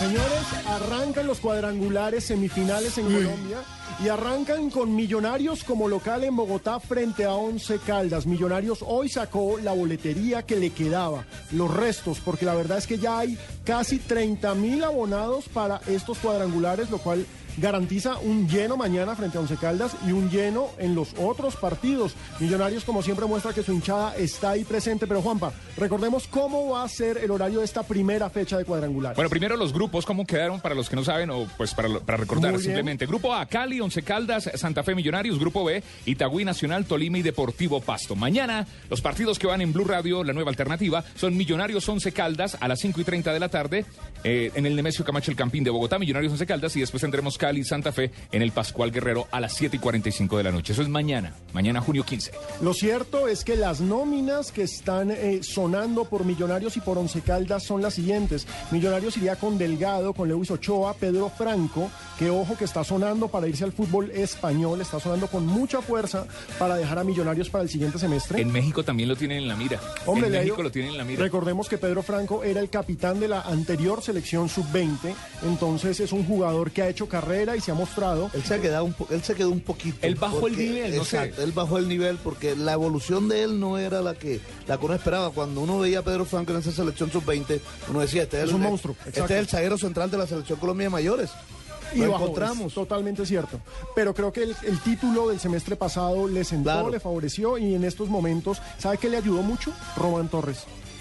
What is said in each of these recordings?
Señores, arrancan los cuadrangulares semifinales en Colombia y arrancan con Millonarios como local en Bogotá frente a Once Caldas. Millonarios hoy sacó la boletería que le quedaba, los restos, porque la verdad es que ya hay casi 30 mil abonados para estos cuadrangulares, lo cual garantiza un lleno mañana frente a Once Caldas y un lleno en los otros partidos. Millonarios, como siempre, muestra que su hinchada está ahí presente. Pero, Juanpa, recordemos cómo va a ser el horario de esta primera fecha de cuadrangular. Bueno, primero los grupos, ¿cómo quedaron para los que no saben o pues para, para recordar simplemente? Grupo A, Cali, Once Caldas, Santa Fe Millonarios. Grupo B, Itagüí Nacional, Tolima y Deportivo Pasto. Mañana, los partidos que van en Blue Radio, la nueva alternativa, son Millonarios Once Caldas a las 5 y 30 de la tarde eh, en el Nemesio Camacho El Campín de Bogotá, Millonarios Once Caldas y después tendremos Cali Santa Fe en el Pascual Guerrero a las 7 y 45 de la noche. Eso es mañana, mañana junio 15. Lo cierto es que las nóminas que están eh, sonando por Millonarios y por Once Caldas son las siguientes. Millonarios iría con Delgado, con Lewis Ochoa, Pedro Franco, que ojo que está sonando para irse al fútbol español, está sonando con mucha fuerza para dejar a Millonarios para el siguiente semestre. En México también lo tienen en la mira. Hombre, en México lo tienen en la mira. Recordemos que Pedro Franco era el capitán de la anterior selección sub-20, entonces es un jugador que ha hecho carrera y se ha mostrado. Él se, ha quedado un po- él se quedó un poquito. Él bajó el nivel, no sé. Exacto, él bajó el nivel porque la evolución de él no era la que, la que uno esperaba. Cuando uno veía a Pedro Franco en esa selección sub-20, uno decía, este es, Es el, un monstruo, Este es el zaguero central de la selección Colombia de mayores. Y Lo encontramos. totalmente cierto. Pero creo que el, el título del semestre pasado le sentó, Claro. le favoreció y en estos momentos, ¿sabe qué le ayudó mucho? Román Torres.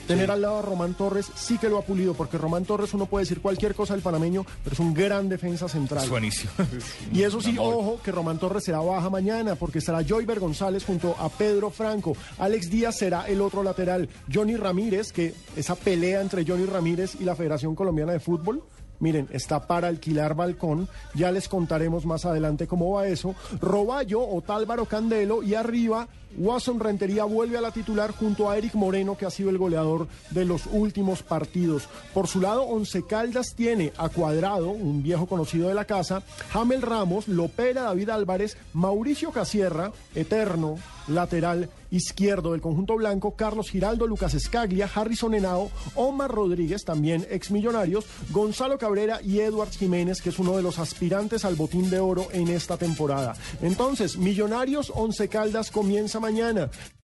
Tener al lado a Román Torres sí que lo ha pulido, porque Román Torres uno puede decir cualquier cosa del panameño, pero es un gran defensa central. Es buenísimo. Y eso sí, ojo, que Román Torres será baja mañana, porque estará Joyver González junto a Pedro Franco. Alex Díaz será el otro lateral. Johnny Ramírez, que esa pelea entre Johnny Ramírez y la Federación Colombiana de Fútbol. Miren, está para alquilar balcón. Ya les contaremos más adelante cómo va eso. Roballo, Otálvaro Candelo y arriba, Watson Rentería vuelve a la titular junto a Eric Moreno, que ha sido el goleador de los últimos partidos. Por su lado, Once Caldas tiene a Cuadrado, un viejo conocido de la casa, Jamel Ramos, Lopera, David Álvarez, Mauricio Casierra, eterno lateral izquierdo del conjunto blanco, Carlos Giraldo, Lucas Escaglia, Harrison Henao, Omar Rodríguez, también ex millonarios, Gonzalo Cabrera y Edward Jiménez, que es uno de los aspirantes al botín de oro en esta temporada. Entonces, Millonarios Once Caldas comienza mañana.